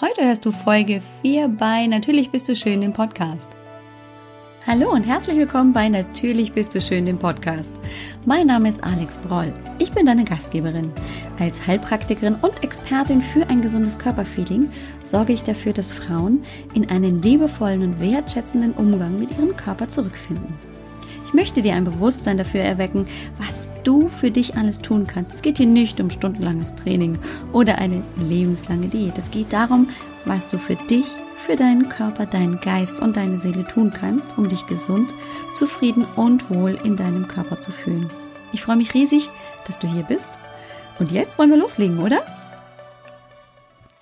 Heute hörst du Folge 4 bei Natürlich bist du schön, dem Podcast. Hallo und herzlich willkommen bei Natürlich bist du schön, dem Podcast. Mein Name ist Alex Broll. Ich bin deine Gastgeberin. Als Heilpraktikerin und Expertin für ein gesundes Körperfeeling sorge ich dafür, dass Frauen in einen liebevollen und wertschätzenden Umgang mit ihrem Körper zurückfinden. Ich möchte dir ein Bewusstsein dafür erwecken, was du für dich alles tun kannst. Es geht hier nicht um stundenlanges Training oder eine lebenslange Diät. Es geht darum, was du für dich, für deinen Körper, deinen Geist und deine Seele tun kannst, um dich gesund, zufrieden und wohl in deinem Körper zu fühlen. Ich freue mich riesig, dass du hier bist. Und jetzt wollen wir loslegen, oder?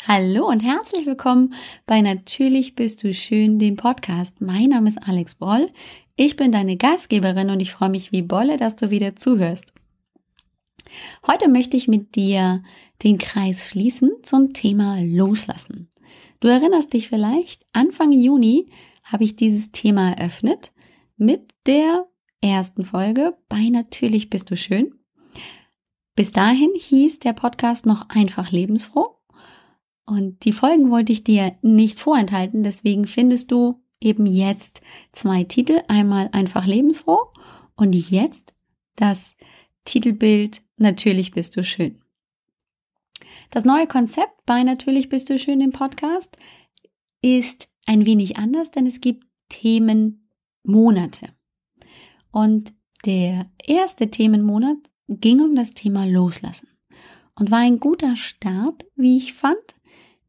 Hallo und herzlich willkommen bei Natürlich bist du schön, dem Podcast. Mein Name ist Alex Broll. Ich bin deine Gastgeberin und ich freue mich wie Bolle, dass du wieder zuhörst. Heute möchte ich mit dir den Kreis schließen zum Thema Loslassen. Du erinnerst dich vielleicht, Anfang Juni habe ich dieses Thema eröffnet mit der ersten Folge bei Natürlich bist du schön. Bis dahin hieß der Podcast noch einfach lebensfroh. Und die Folgen wollte ich dir nicht vorenthalten, deswegen findest du eben jetzt zwei Titel. Einmal einfach lebensfroh und jetzt das Titelbild Natürlich bist du schön. Das neue Konzept bei Natürlich bist du schön im Podcast ist ein wenig anders, denn es gibt Themenmonate. Und der erste Themenmonat ging um das Thema Loslassen und war ein guter Start, wie ich fand,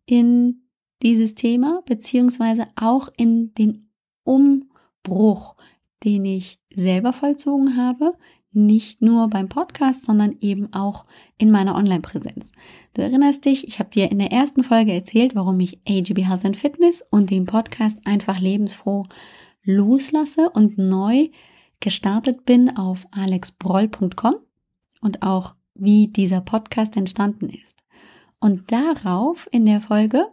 in dieses Thema, beziehungsweise auch in den Umbruch, den ich selber vollzogen habe, nicht nur beim Podcast, sondern eben auch in meiner Online-Präsenz. Du erinnerst dich, ich habe dir in der ersten Folge erzählt, warum ich AGB Health and Fitness und den Podcast einfach lebensfroh loslasse und neu gestartet bin auf alexbroll.com und auch wie dieser Podcast entstanden ist. Und darauf in der Folge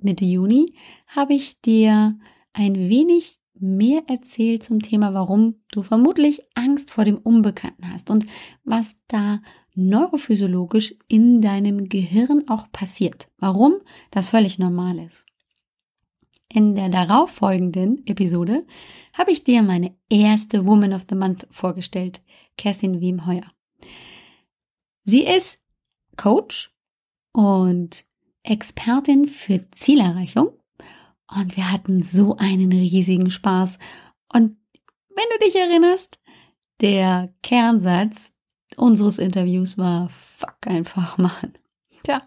Mitte Juni habe ich dir ein wenig mehr erzählt zum Thema, warum du vermutlich Angst vor dem Unbekannten hast und was da neurophysiologisch in deinem Gehirn auch passiert. Warum das völlig normal ist. In der darauffolgenden Episode habe ich dir meine erste Woman of the Month vorgestellt, Kerstin Wiemheuer. Sie ist Coach und Expertin für Zielerreichung und wir hatten so einen riesigen Spaß. Und wenn du dich erinnerst, der Kernsatz unseres Interviews war, fuck einfach machen. Tja,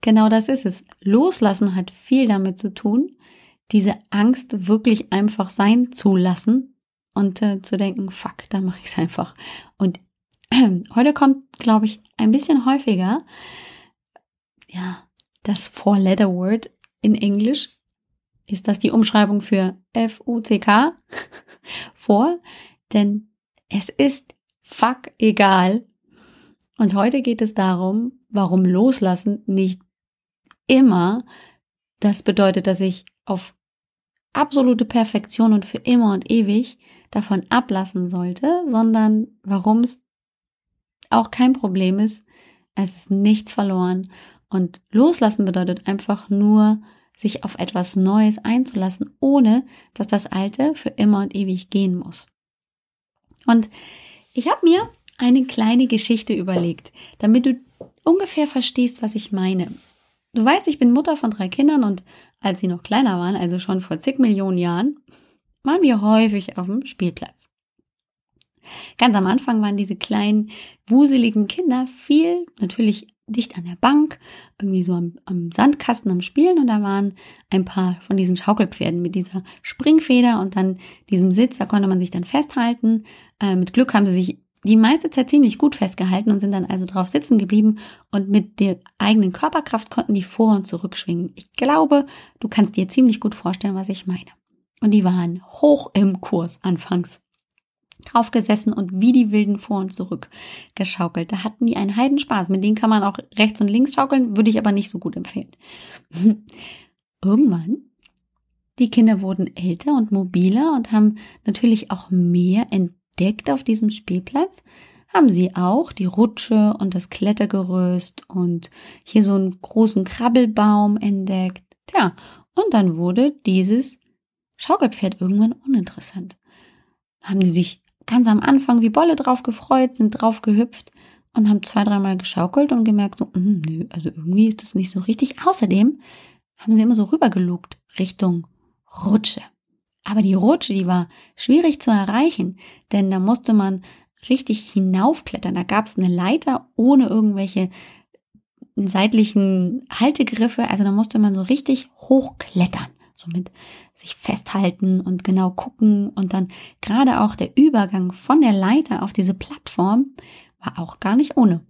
genau das ist es. Loslassen hat viel damit zu tun, diese Angst wirklich einfach sein zu lassen und äh, zu denken, fuck, da mache ich es einfach. Und äh, heute kommt, glaube ich, ein bisschen häufiger, ja, das Four-Letter-Word in Englisch ist das die Umschreibung für F-U-C-K vor, denn es ist fuck egal. Und heute geht es darum, warum Loslassen nicht immer das bedeutet, dass ich auf absolute Perfektion und für immer und ewig davon ablassen sollte, sondern warum es auch kein Problem ist, es ist nichts verloren und loslassen bedeutet einfach nur, sich auf etwas Neues einzulassen, ohne dass das Alte für immer und ewig gehen muss. Und ich habe mir eine kleine Geschichte überlegt, damit du ungefähr verstehst, was ich meine. Du weißt, ich bin Mutter von drei Kindern und als sie noch kleiner waren, also schon vor zig Millionen Jahren, waren wir häufig auf dem Spielplatz. Ganz am Anfang waren diese kleinen, wuseligen Kinder viel natürlich dicht an der Bank, irgendwie so am, am, Sandkasten am Spielen und da waren ein paar von diesen Schaukelpferden mit dieser Springfeder und dann diesem Sitz, da konnte man sich dann festhalten. Äh, mit Glück haben sie sich die meiste Zeit ziemlich gut festgehalten und sind dann also drauf sitzen geblieben und mit der eigenen Körperkraft konnten die vor und zurück schwingen. Ich glaube, du kannst dir ziemlich gut vorstellen, was ich meine. Und die waren hoch im Kurs anfangs draufgesessen und wie die Wilden vor und zurück geschaukelt. Da hatten die einen Heidenspaß. Mit denen kann man auch rechts und links schaukeln, würde ich aber nicht so gut empfehlen. Irgendwann, die Kinder wurden älter und mobiler und haben natürlich auch mehr entdeckt auf diesem Spielplatz. Haben sie auch die Rutsche und das Klettergerüst und hier so einen großen Krabbelbaum entdeckt Tja, und dann wurde dieses Schaukelpferd irgendwann uninteressant. Haben die sich ganz am Anfang wie Bolle drauf gefreut, sind drauf gehüpft und haben zwei, dreimal geschaukelt und gemerkt, so, mh, nö, also irgendwie ist das nicht so richtig. Außerdem haben sie immer so rübergelugt Richtung Rutsche. Aber die Rutsche, die war schwierig zu erreichen, denn da musste man richtig hinaufklettern. Da gab es eine Leiter ohne irgendwelche seitlichen Haltegriffe. Also da musste man so richtig hochklettern. So mit sich festhalten und genau gucken. Und dann gerade auch der Übergang von der Leiter auf diese Plattform war auch gar nicht ohne.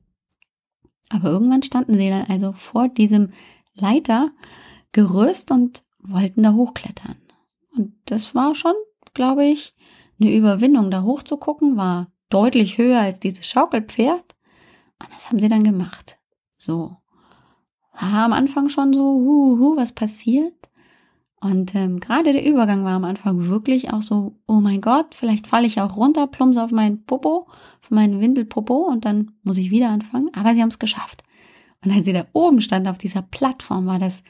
Aber irgendwann standen sie dann also vor diesem Leitergerüst und wollten da hochklettern. Und das war schon, glaube ich, eine Überwindung, da hochzugucken, war deutlich höher als dieses Schaukelpferd. Und das haben sie dann gemacht. So. War am Anfang schon so, hu, hu, was passiert? Und ähm, gerade der Übergang war am Anfang wirklich auch so, oh mein Gott, vielleicht falle ich auch runter, plumse auf meinen Popo, auf meinen Windelpopo und dann muss ich wieder anfangen. Aber sie haben es geschafft. Und als sie da oben stand auf dieser Plattform, war das,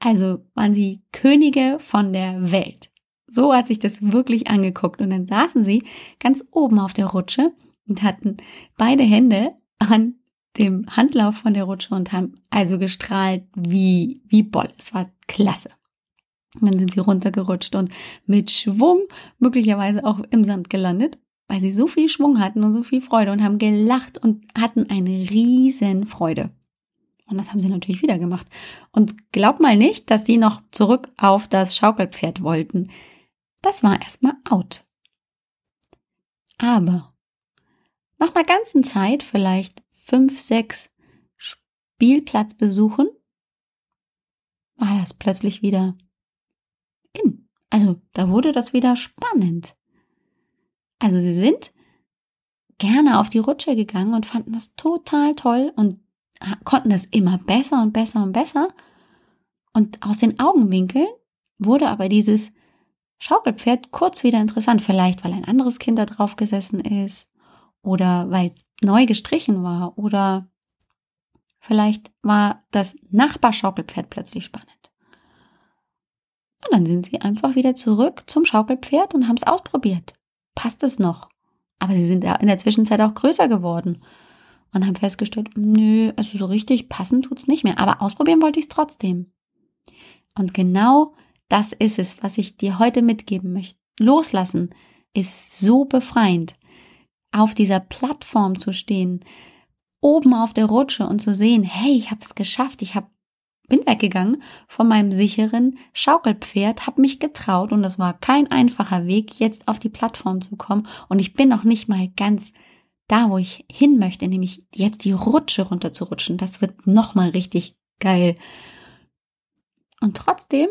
also waren sie Könige von der Welt. So hat sich das wirklich angeguckt. Und dann saßen sie ganz oben auf der Rutsche und hatten beide Hände an dem Handlauf von der Rutsche und haben also gestrahlt wie, wie Boll. Es war klasse. Und dann sind sie runtergerutscht und mit Schwung möglicherweise auch im Sand gelandet, weil sie so viel Schwung hatten und so viel Freude und haben gelacht und hatten eine riesen Freude. Und das haben sie natürlich wieder gemacht. Und glaub mal nicht, dass die noch zurück auf das Schaukelpferd wollten. Das war erstmal out. Aber nach einer ganzen Zeit, vielleicht fünf, sechs Spielplatzbesuchen, war das plötzlich wieder. Also da wurde das wieder spannend. Also sie sind gerne auf die Rutsche gegangen und fanden das total toll und konnten das immer besser und besser und besser. Und aus den Augenwinkeln wurde aber dieses Schaukelpferd kurz wieder interessant, vielleicht weil ein anderes Kind da drauf gesessen ist oder weil es neu gestrichen war oder vielleicht war das Nachbarschaukelpferd plötzlich spannend. Und dann sind sie einfach wieder zurück zum Schaukelpferd und haben es ausprobiert. Passt es noch? Aber sie sind in der Zwischenzeit auch größer geworden und haben festgestellt, nö, also so richtig passen tut's nicht mehr. Aber ausprobieren wollte ich es trotzdem. Und genau das ist es, was ich dir heute mitgeben möchte. Loslassen ist so befreiend. Auf dieser Plattform zu stehen, oben auf der Rutsche und zu sehen, hey, ich habe es geschafft, ich hab, bin weggegangen von meinem sicheren Schaukelpferd, habe mich getraut und das war kein einfacher Weg, jetzt auf die Plattform zu kommen und ich bin noch nicht mal ganz da, wo ich hin möchte, nämlich jetzt die Rutsche runter zu rutschen. Das wird nochmal richtig geil. Und trotzdem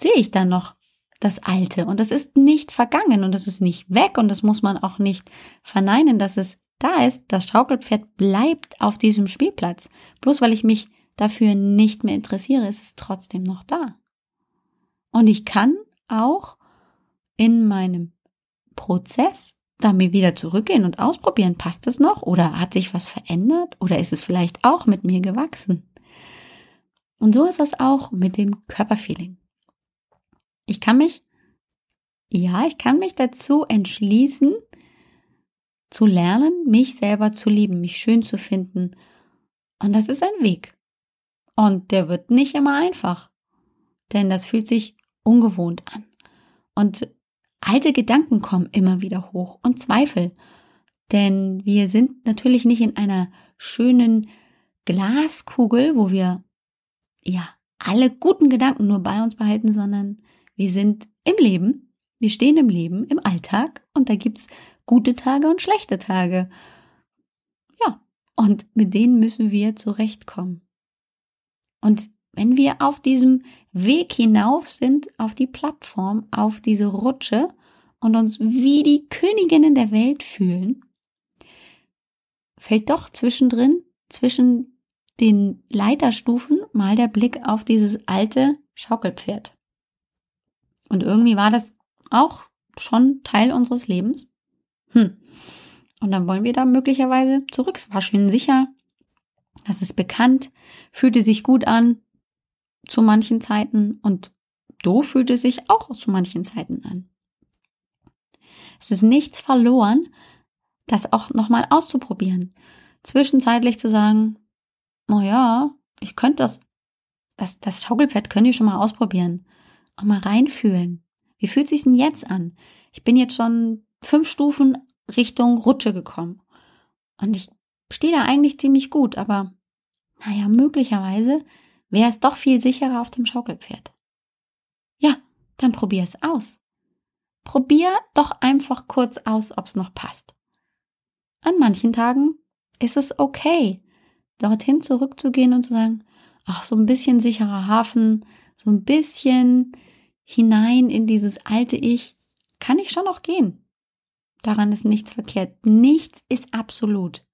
sehe ich dann noch das Alte. Und das ist nicht vergangen und das ist nicht weg und das muss man auch nicht verneinen, dass es da ist. Das Schaukelpferd bleibt auf diesem Spielplatz. Bloß weil ich mich dafür nicht mehr interessiere, ist es trotzdem noch da. Und ich kann auch in meinem Prozess damit wieder zurückgehen und ausprobieren, passt es noch oder hat sich was verändert oder ist es vielleicht auch mit mir gewachsen? Und so ist es auch mit dem Körperfeeling. Ich kann mich, ja, ich kann mich dazu entschließen, zu lernen, mich selber zu lieben, mich schön zu finden. Und das ist ein Weg. Und der wird nicht immer einfach. Denn das fühlt sich ungewohnt an. Und alte Gedanken kommen immer wieder hoch und Zweifel. Denn wir sind natürlich nicht in einer schönen Glaskugel, wo wir ja alle guten Gedanken nur bei uns behalten, sondern wir sind im Leben, wir stehen im Leben, im Alltag und da gibt's gute Tage und schlechte Tage. Ja, und mit denen müssen wir zurechtkommen. Und wenn wir auf diesem Weg hinauf sind, auf die Plattform, auf diese Rutsche und uns wie die Königinnen der Welt fühlen, fällt doch zwischendrin, zwischen den Leiterstufen mal der Blick auf dieses alte Schaukelpferd. Und irgendwie war das auch schon Teil unseres Lebens. Hm. Und dann wollen wir da möglicherweise zurück. Es war schön sicher. Das ist bekannt, fühlte sich gut an. zu manchen Zeiten und doof fühlt es sich auch zu manchen Zeiten an. Es ist nichts verloren, das auch nochmal auszuprobieren. Zwischenzeitlich zu sagen, oh ja, ich könnte das, das, das Schaukelpferd könnt ihr schon mal ausprobieren. Auch mal reinfühlen. Wie fühlt sich's denn jetzt an? Ich bin jetzt schon fünf Stufen Richtung Rutsche gekommen. Und ich stehe da eigentlich ziemlich gut, aber naja, möglicherweise wäre es doch viel sicherer auf dem Schaukelpferd. Ja, dann probier es aus. Probier doch einfach kurz aus, ob's noch passt. An manchen Tagen ist es okay, dorthin zurückzugehen und zu sagen, ach, so ein bisschen sicherer Hafen, so ein bisschen hinein in dieses alte Ich, kann ich schon noch gehen. Daran ist nichts verkehrt. Nichts ist absolut.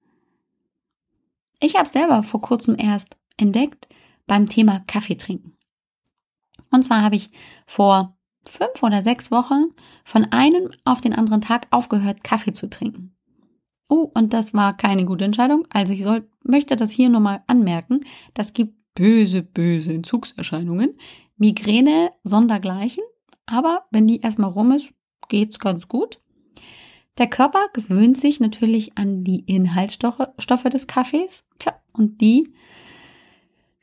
Ich habe selber vor kurzem erst entdeckt beim Thema Kaffee trinken. Und zwar habe ich vor fünf oder sechs Wochen von einem auf den anderen Tag aufgehört, Kaffee zu trinken. Oh, und das war keine gute Entscheidung. Also ich soll, möchte das hier nur mal anmerken. Das gibt böse, böse Entzugserscheinungen. Migräne sondergleichen. Aber wenn die erstmal rum ist, geht's ganz gut. Der Körper gewöhnt sich natürlich an die Inhaltsstoffe des Kaffees. Tja, und die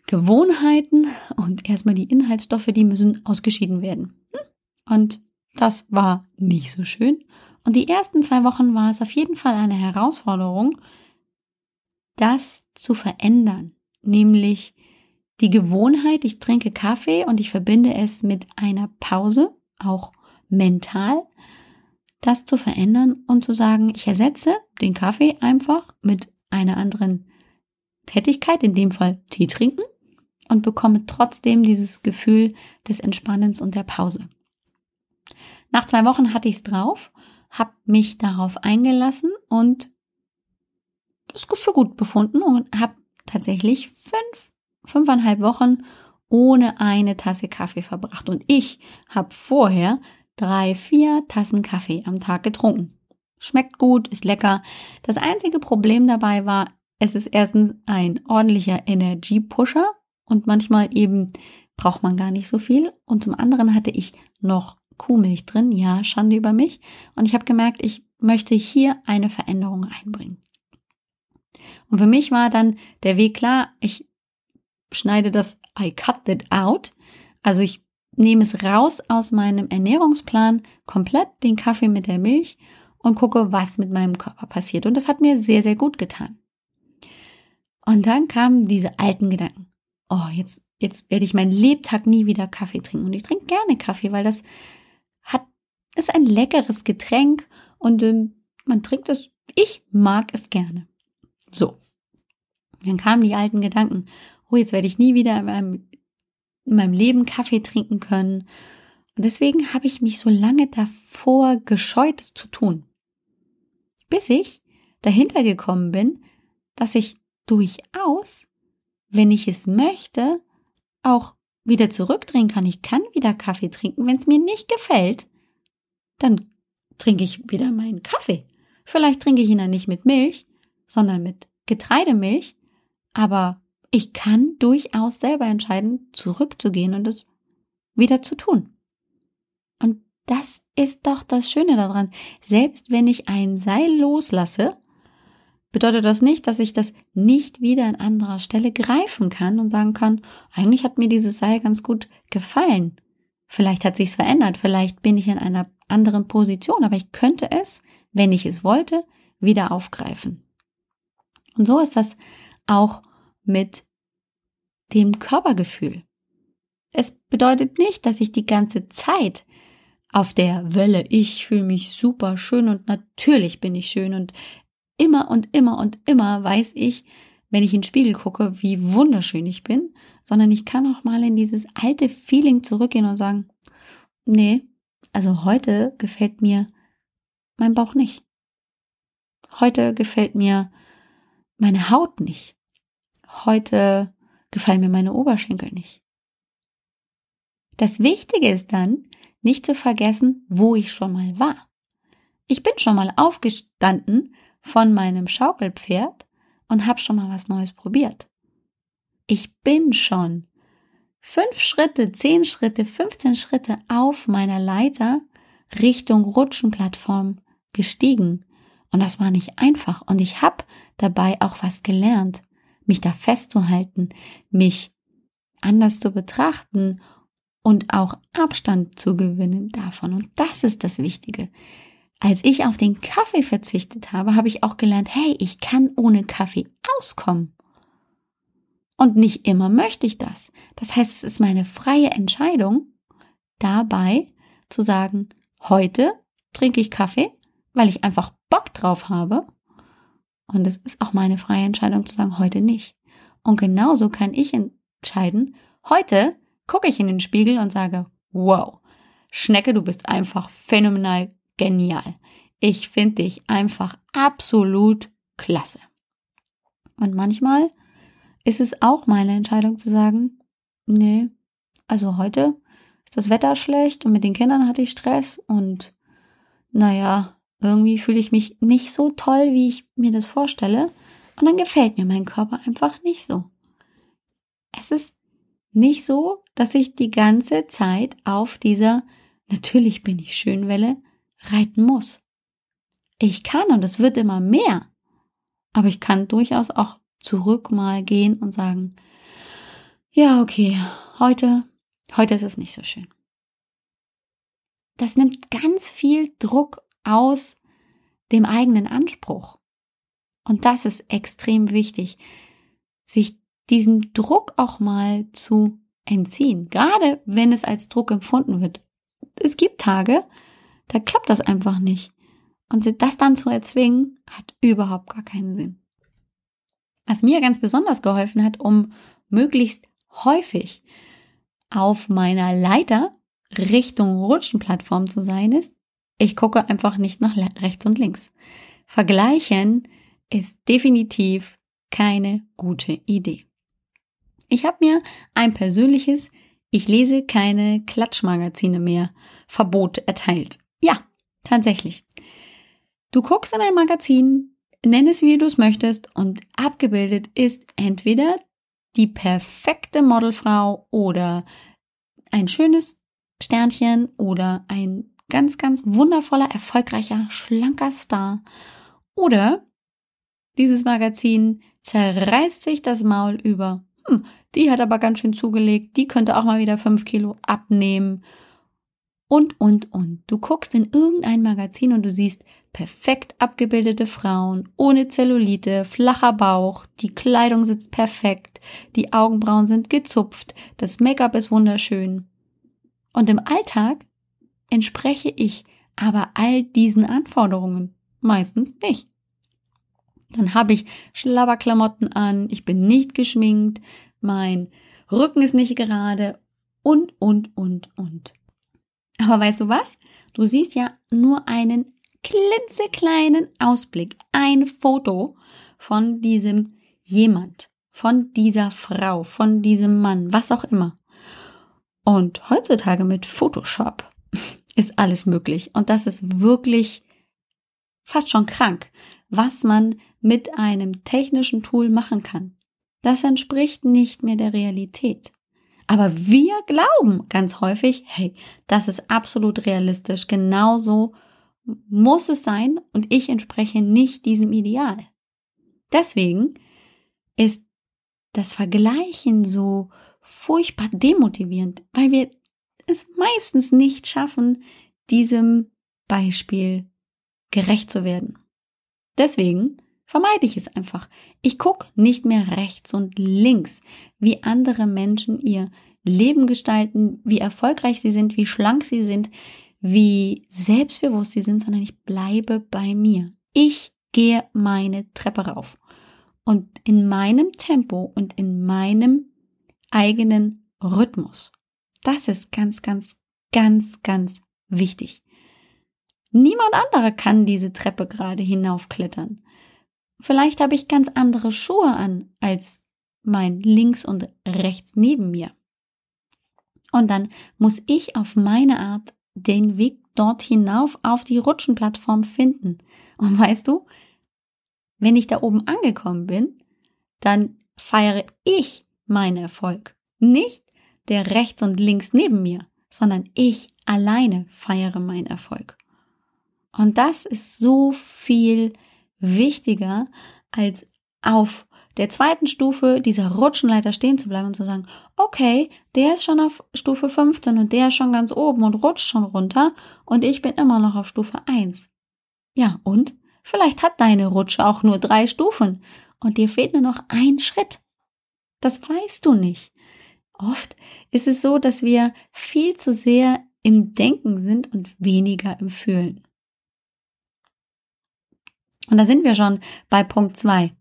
Gewohnheiten und erstmal die Inhaltsstoffe, die müssen ausgeschieden werden. Und das war nicht so schön. Und die ersten zwei Wochen war es auf jeden Fall eine Herausforderung, das zu verändern. Nämlich die Gewohnheit, ich trinke Kaffee und ich verbinde es mit einer Pause, auch mental, das zu verändern und zu sagen, ich ersetze den Kaffee einfach mit einer anderen Tätigkeit, in dem Fall Tee trinken und bekomme trotzdem dieses Gefühl des Entspannens und der Pause. Nach zwei Wochen hatte ich es drauf, habe mich darauf eingelassen und es für gut befunden und habe tatsächlich fünf, fünfeinhalb Wochen ohne eine Tasse Kaffee verbracht. Und ich habe vorher drei, vier Tassen Kaffee am Tag getrunken. Schmeckt gut, ist lecker. Das einzige Problem dabei war, es ist erstens ein ordentlicher Energy-Pusher und manchmal eben braucht man gar nicht so viel. Und zum anderen hatte ich noch Kuhmilch drin. Ja, Schande über mich. Und ich habe gemerkt, ich möchte hier eine Veränderung einbringen. Und für mich war dann der Weg klar, ich schneide das I cut it out. Also ich nehme es raus aus meinem Ernährungsplan, komplett den Kaffee mit der Milch und gucke, was mit meinem Körper passiert. Und das hat mir sehr, sehr gut getan. Und dann kamen diese alten Gedanken. Oh, jetzt, jetzt werde ich meinen Lebtag nie wieder Kaffee trinken. Und ich trinke gerne Kaffee, weil das hat, ist ein leckeres Getränk und ähm, man trinkt es. Ich mag es gerne. So. Dann kamen die alten Gedanken. Oh, jetzt werde ich nie wieder in meinem, in meinem Leben Kaffee trinken können. Und deswegen habe ich mich so lange davor gescheut, es zu tun. Bis ich dahinter gekommen bin, dass ich durchaus, wenn ich es möchte, auch wieder zurückdrehen kann. Ich kann wieder Kaffee trinken. Wenn es mir nicht gefällt, dann trinke ich wieder meinen Kaffee. Vielleicht trinke ich ihn dann nicht mit Milch, sondern mit Getreidemilch. Aber ich kann durchaus selber entscheiden, zurückzugehen und es wieder zu tun. Und das ist doch das Schöne daran. Selbst wenn ich ein Seil loslasse, bedeutet das nicht, dass ich das nicht wieder an anderer Stelle greifen kann und sagen kann, eigentlich hat mir dieses Seil ganz gut gefallen. Vielleicht hat sich's verändert, vielleicht bin ich in einer anderen Position, aber ich könnte es, wenn ich es wollte, wieder aufgreifen. Und so ist das auch mit dem Körpergefühl. Es bedeutet nicht, dass ich die ganze Zeit auf der Welle, ich fühle mich super schön und natürlich bin ich schön und immer und immer und immer weiß ich, wenn ich in den Spiegel gucke, wie wunderschön ich bin, sondern ich kann auch mal in dieses alte Feeling zurückgehen und sagen, nee, also heute gefällt mir mein Bauch nicht. Heute gefällt mir meine Haut nicht. Heute gefallen mir meine Oberschenkel nicht. Das Wichtige ist dann, nicht zu vergessen, wo ich schon mal war. Ich bin schon mal aufgestanden von meinem Schaukelpferd und habe schon mal was Neues probiert. Ich bin schon fünf Schritte, zehn Schritte, 15 Schritte auf meiner Leiter Richtung Rutschenplattform gestiegen. Und das war nicht einfach. Und ich habe dabei auch was gelernt, mich da festzuhalten, mich anders zu betrachten und auch Abstand zu gewinnen davon. Und das ist das Wichtige. Als ich auf den Kaffee verzichtet habe, habe ich auch gelernt, hey, ich kann ohne Kaffee auskommen. Und nicht immer möchte ich das. Das heißt, es ist meine freie Entscheidung, dabei zu sagen, heute trinke ich Kaffee, weil ich einfach Bock drauf habe. Und es ist auch meine freie Entscheidung zu sagen, heute nicht. Und genauso kann ich entscheiden, heute gucke ich in den Spiegel und sage, wow, Schnecke, du bist einfach phänomenal genial. Ich finde dich einfach absolut klasse. Und manchmal ist es auch meine Entscheidung zu sagen, nee, also heute ist das Wetter schlecht und mit den Kindern hatte ich Stress und naja, irgendwie fühle ich mich nicht so toll, wie ich mir das vorstelle. Und dann gefällt mir mein Körper einfach nicht so. Es ist nicht so, dass ich die ganze Zeit auf dieser natürlich bin ich Schönwelle reiten muss. Ich kann und es wird immer mehr. Aber ich kann durchaus auch zurück mal gehen und sagen, ja, okay, heute, heute ist es nicht so schön. Das nimmt ganz viel Druck aus dem eigenen Anspruch. Und das ist extrem wichtig, sich diesem Druck auch mal zu entziehen, gerade wenn es als Druck empfunden wird. Es gibt Tage, da klappt das einfach nicht. Und das dann zu erzwingen, hat überhaupt gar keinen Sinn. Was mir ganz besonders geholfen hat, um möglichst häufig auf meiner Leiter Richtung Rutschenplattform zu sein, ist, ich gucke einfach nicht nach rechts und links. Vergleichen ist definitiv keine gute Idee. Ich habe mir ein persönliches Ich lese keine Klatschmagazine mehr Verbot erteilt. Ja, tatsächlich. Du guckst in ein Magazin, nenn es wie du es möchtest und abgebildet ist entweder die perfekte Modelfrau oder ein schönes Sternchen oder ein ganz, ganz wundervoller, erfolgreicher, schlanker Star. Oder dieses Magazin zerreißt sich das Maul über. Hm, die hat aber ganz schön zugelegt, die könnte auch mal wieder fünf Kilo abnehmen und, und, und. Du guckst in irgendein Magazin und du siehst perfekt abgebildete Frauen, ohne Zellulite, flacher Bauch, die Kleidung sitzt perfekt, die Augenbrauen sind gezupft, das Make-up ist wunderschön. Und im Alltag entspreche ich aber all diesen Anforderungen meistens nicht. Dann habe ich Schlabberklamotten an, ich bin nicht geschminkt, mein Rücken ist nicht gerade und, und, und, und. Aber weißt du was? Du siehst ja nur einen klitzekleinen Ausblick, ein Foto von diesem jemand, von dieser Frau, von diesem Mann, was auch immer. Und heutzutage mit Photoshop ist alles möglich. Und das ist wirklich fast schon krank, was man mit einem technischen Tool machen kann. Das entspricht nicht mehr der Realität. Aber wir glauben ganz häufig, hey, das ist absolut realistisch, genauso muss es sein und ich entspreche nicht diesem Ideal. Deswegen ist das Vergleichen so furchtbar demotivierend, weil wir es meistens nicht schaffen, diesem Beispiel gerecht zu werden. Deswegen vermeide ich es einfach. Ich gucke nicht mehr rechts und links, wie andere Menschen ihr Leben gestalten, wie erfolgreich sie sind, wie schlank sie sind, wie selbstbewusst sie sind, sondern ich bleibe bei mir. Ich gehe meine Treppe rauf. Und in meinem Tempo und in meinem eigenen Rhythmus. Das ist ganz, ganz, ganz, ganz wichtig. Niemand anderer kann diese Treppe gerade hinaufklettern. Vielleicht habe ich ganz andere Schuhe an als mein links und rechts neben mir. Und dann muss ich auf meine Art den Weg dort hinauf auf die Rutschenplattform finden. Und weißt du, wenn ich da oben angekommen bin, dann feiere ich meinen Erfolg. Nicht der rechts und links neben mir, sondern ich alleine feiere meinen Erfolg. Und das ist so viel wichtiger, als auf der zweiten Stufe dieser Rutschenleiter stehen zu bleiben und zu sagen, okay, der ist schon auf Stufe 15 und der ist schon ganz oben und rutscht schon runter und ich bin immer noch auf Stufe 1. Ja, und vielleicht hat deine Rutsche auch nur drei Stufen und dir fehlt nur noch ein Schritt. Das weißt du nicht. Oft ist es so, dass wir viel zu sehr im Denken sind und weniger im Fühlen. Und da sind wir schon bei Punkt zwei.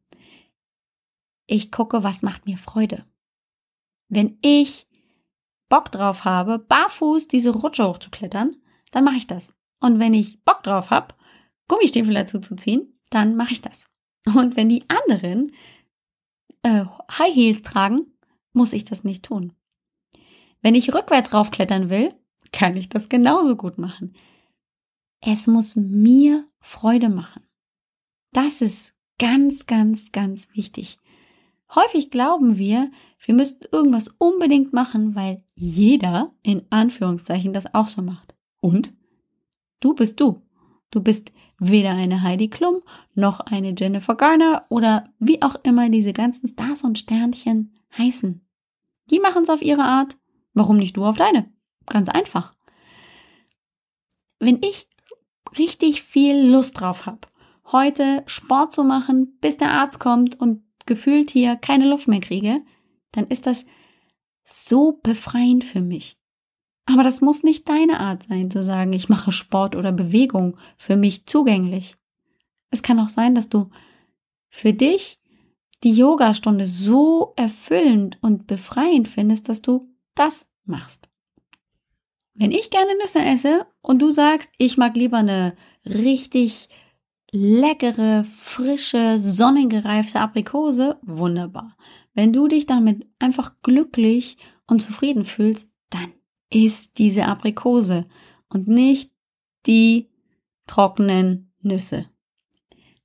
Ich gucke, was macht mir Freude. Wenn ich Bock drauf habe, barfuß diese Rutsche hochzuklettern, dann mache ich das. Und wenn ich Bock drauf habe, Gummistiefel dazu zu ziehen, dann mache ich das. Und wenn die anderen äh, High Heels tragen, muss ich das nicht tun. Wenn ich rückwärts raufklettern will, kann ich das genauso gut machen. Es muss mir Freude machen. Das ist ganz, ganz, ganz wichtig. Häufig glauben wir, wir müssten irgendwas unbedingt machen, weil jeder in Anführungszeichen das auch so macht. Und du bist du. Du bist weder eine Heidi Klum noch eine Jennifer Garner oder wie auch immer diese ganzen Stars und Sternchen heißen. Die machen es auf ihre Art. Warum nicht du auf deine? Ganz einfach. Wenn ich richtig viel Lust drauf habe, heute Sport zu machen, bis der Arzt kommt und gefühlt hier keine Luft mehr kriege, dann ist das so befreiend für mich. Aber das muss nicht deine Art sein, zu sagen, ich mache Sport oder Bewegung für mich zugänglich. Es kann auch sein, dass du für dich die Yogastunde so erfüllend und befreiend findest, dass du das machst. Wenn ich gerne Nüsse esse und du sagst, ich mag lieber eine richtig leckere, frische, sonnengereifte Aprikose, wunderbar. Wenn du dich damit einfach glücklich und zufrieden fühlst, dann ist diese Aprikose und nicht die trockenen Nüsse.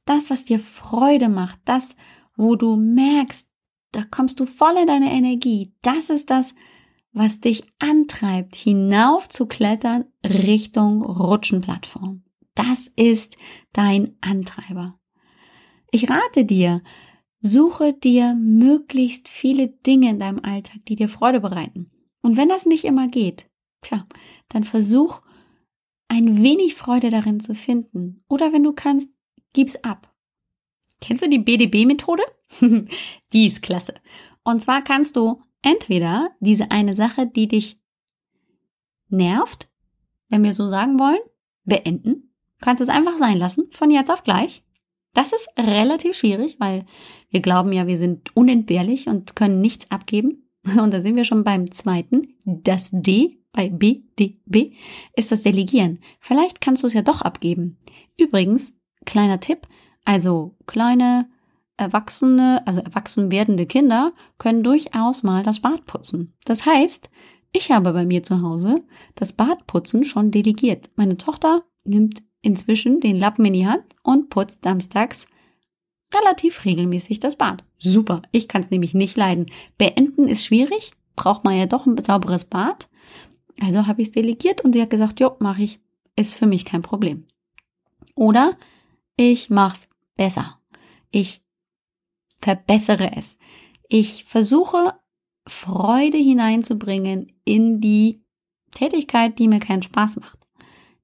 Das, was dir Freude macht, das, wo du merkst, da kommst du voll in deine Energie, das ist das, was dich antreibt, hinauf zu klettern Richtung Rutschenplattform. Das ist dein Antreiber. Ich rate dir, suche dir möglichst viele Dinge in deinem Alltag, die dir Freude bereiten. Und wenn das nicht immer geht, tja, dann versuch ein wenig Freude darin zu finden. Oder wenn du kannst, gib's ab. Kennst du die BDB-Methode? die ist klasse. Und zwar kannst du entweder diese eine Sache, die dich nervt, wenn wir so sagen wollen, beenden kannst es einfach sein lassen, von jetzt auf gleich. Das ist relativ schwierig, weil wir glauben ja, wir sind unentbehrlich und können nichts abgeben. Und da sind wir schon beim zweiten. Das D bei B, D, B ist das Delegieren. Vielleicht kannst du es ja doch abgeben. Übrigens, kleiner Tipp, also kleine Erwachsene, also erwachsen werdende Kinder können durchaus mal das Bad putzen. Das heißt, ich habe bei mir zu Hause das Badputzen schon delegiert. Meine Tochter nimmt inzwischen den Lappen in die Hand und putzt samstags relativ regelmäßig das Bad. Super, ich kann es nämlich nicht leiden. Beenden ist schwierig, braucht man ja doch ein sauberes Bad. Also habe ich es delegiert und sie hat gesagt, jo, mache ich. Ist für mich kein Problem. Oder ich mach's besser. Ich verbessere es. Ich versuche Freude hineinzubringen in die Tätigkeit, die mir keinen Spaß macht.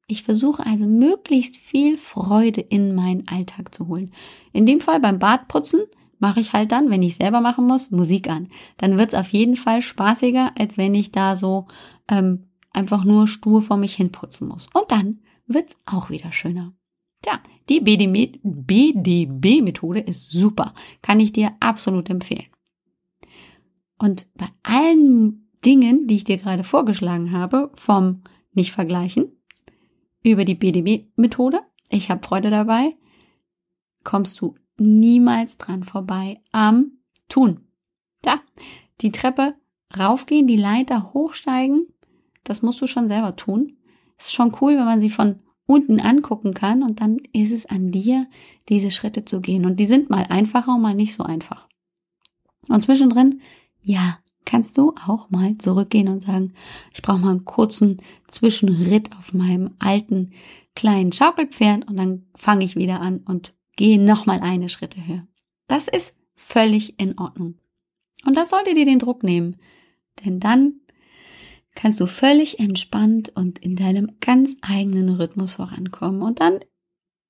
Ich versuche also möglichst viel Freude in meinen Alltag zu holen. In dem Fall beim Badputzen mache ich halt dann, wenn ich selber machen muss, Musik an. Dann wird es auf jeden Fall spaßiger, als wenn ich da so ähm, einfach nur stur vor mich hin putzen muss. Und dann wird es auch wieder schöner. Tja, die BDB-Methode ist super. Kann ich dir absolut empfehlen. Und bei allen Dingen, die ich dir gerade vorgeschlagen habe, vom nicht vergleichen, über die BDB-Methode, ich habe Freude dabei, kommst du niemals dran vorbei am Tun. Da, die Treppe raufgehen, die Leiter hochsteigen, das musst du schon selber tun. Ist schon cool, wenn man sie von unten angucken kann und dann ist es an dir, diese Schritte zu gehen. Und die sind mal einfacher und mal nicht so einfach. Und zwischendrin, ja, kannst du auch mal zurückgehen und sagen, ich brauche mal einen kurzen Zwischenritt auf meinem alten kleinen Schaukelpferd und dann fange ich wieder an und gehe nochmal eine Schritte höher. Das ist völlig in Ordnung. Und das sollte dir den Druck nehmen, denn dann kannst du völlig entspannt und in deinem ganz eigenen Rhythmus vorankommen und dann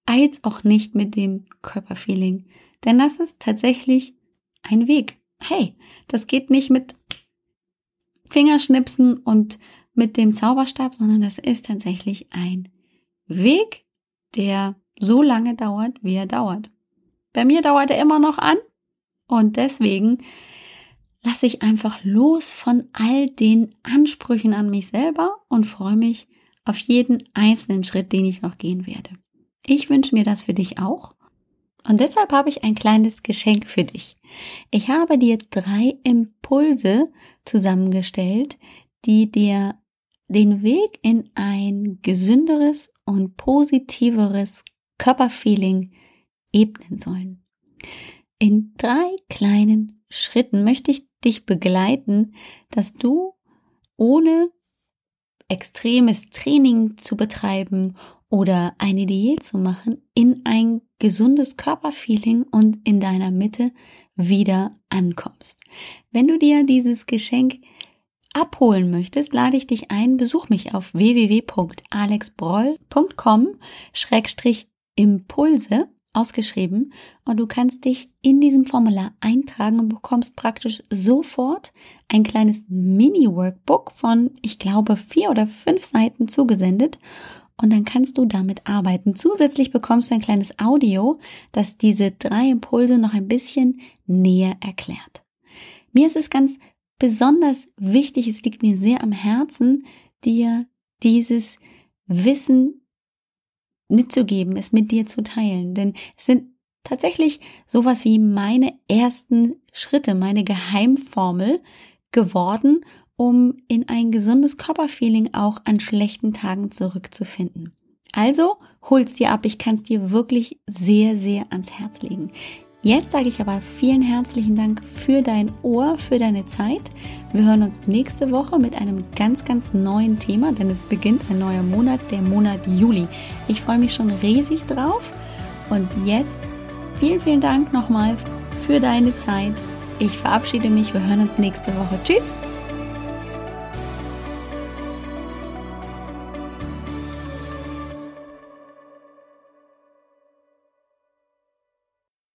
eil's auch nicht mit dem Körperfeeling, denn das ist tatsächlich ein Weg. Hey, das geht nicht mit Fingerschnipsen und mit dem Zauberstab, sondern das ist tatsächlich ein Weg, der so lange dauert, wie er dauert. Bei mir dauert er immer noch an und deswegen lasse ich einfach los von all den Ansprüchen an mich selber und freue mich auf jeden einzelnen Schritt, den ich noch gehen werde. Ich wünsche mir das für dich auch. Und deshalb habe ich ein kleines Geschenk für dich. Ich habe dir drei Impulse zusammengestellt, die dir den Weg in ein gesünderes und positiveres Körperfeeling ebnen sollen. In drei kleinen Schritten möchte ich dich begleiten, dass du ohne extremes Training zu betreiben oder eine Diät zu machen, in ein gesundes Körperfeeling und in deiner Mitte wieder ankommst. Wenn du dir dieses Geschenk abholen möchtest, lade ich dich ein, besuch mich auf www.alexbroll.com-impulse ausgeschrieben und du kannst dich in diesem Formular eintragen und bekommst praktisch sofort ein kleines Mini-Workbook von, ich glaube, vier oder fünf Seiten zugesendet und dann kannst du damit arbeiten. Zusätzlich bekommst du ein kleines Audio, das diese drei Impulse noch ein bisschen näher erklärt. Mir ist es ganz besonders wichtig, es liegt mir sehr am Herzen, dir dieses Wissen mitzugeben, es mit dir zu teilen. Denn es sind tatsächlich sowas wie meine ersten Schritte, meine Geheimformel geworden um in ein gesundes Körperfeeling auch an schlechten Tagen zurückzufinden. Also hol's dir ab, ich kann es dir wirklich sehr, sehr ans Herz legen. Jetzt sage ich aber vielen herzlichen Dank für dein Ohr, für deine Zeit. Wir hören uns nächste Woche mit einem ganz, ganz neuen Thema, denn es beginnt ein neuer Monat, der Monat Juli. Ich freue mich schon riesig drauf. Und jetzt vielen, vielen Dank nochmal für deine Zeit. Ich verabschiede mich. Wir hören uns nächste Woche. Tschüss!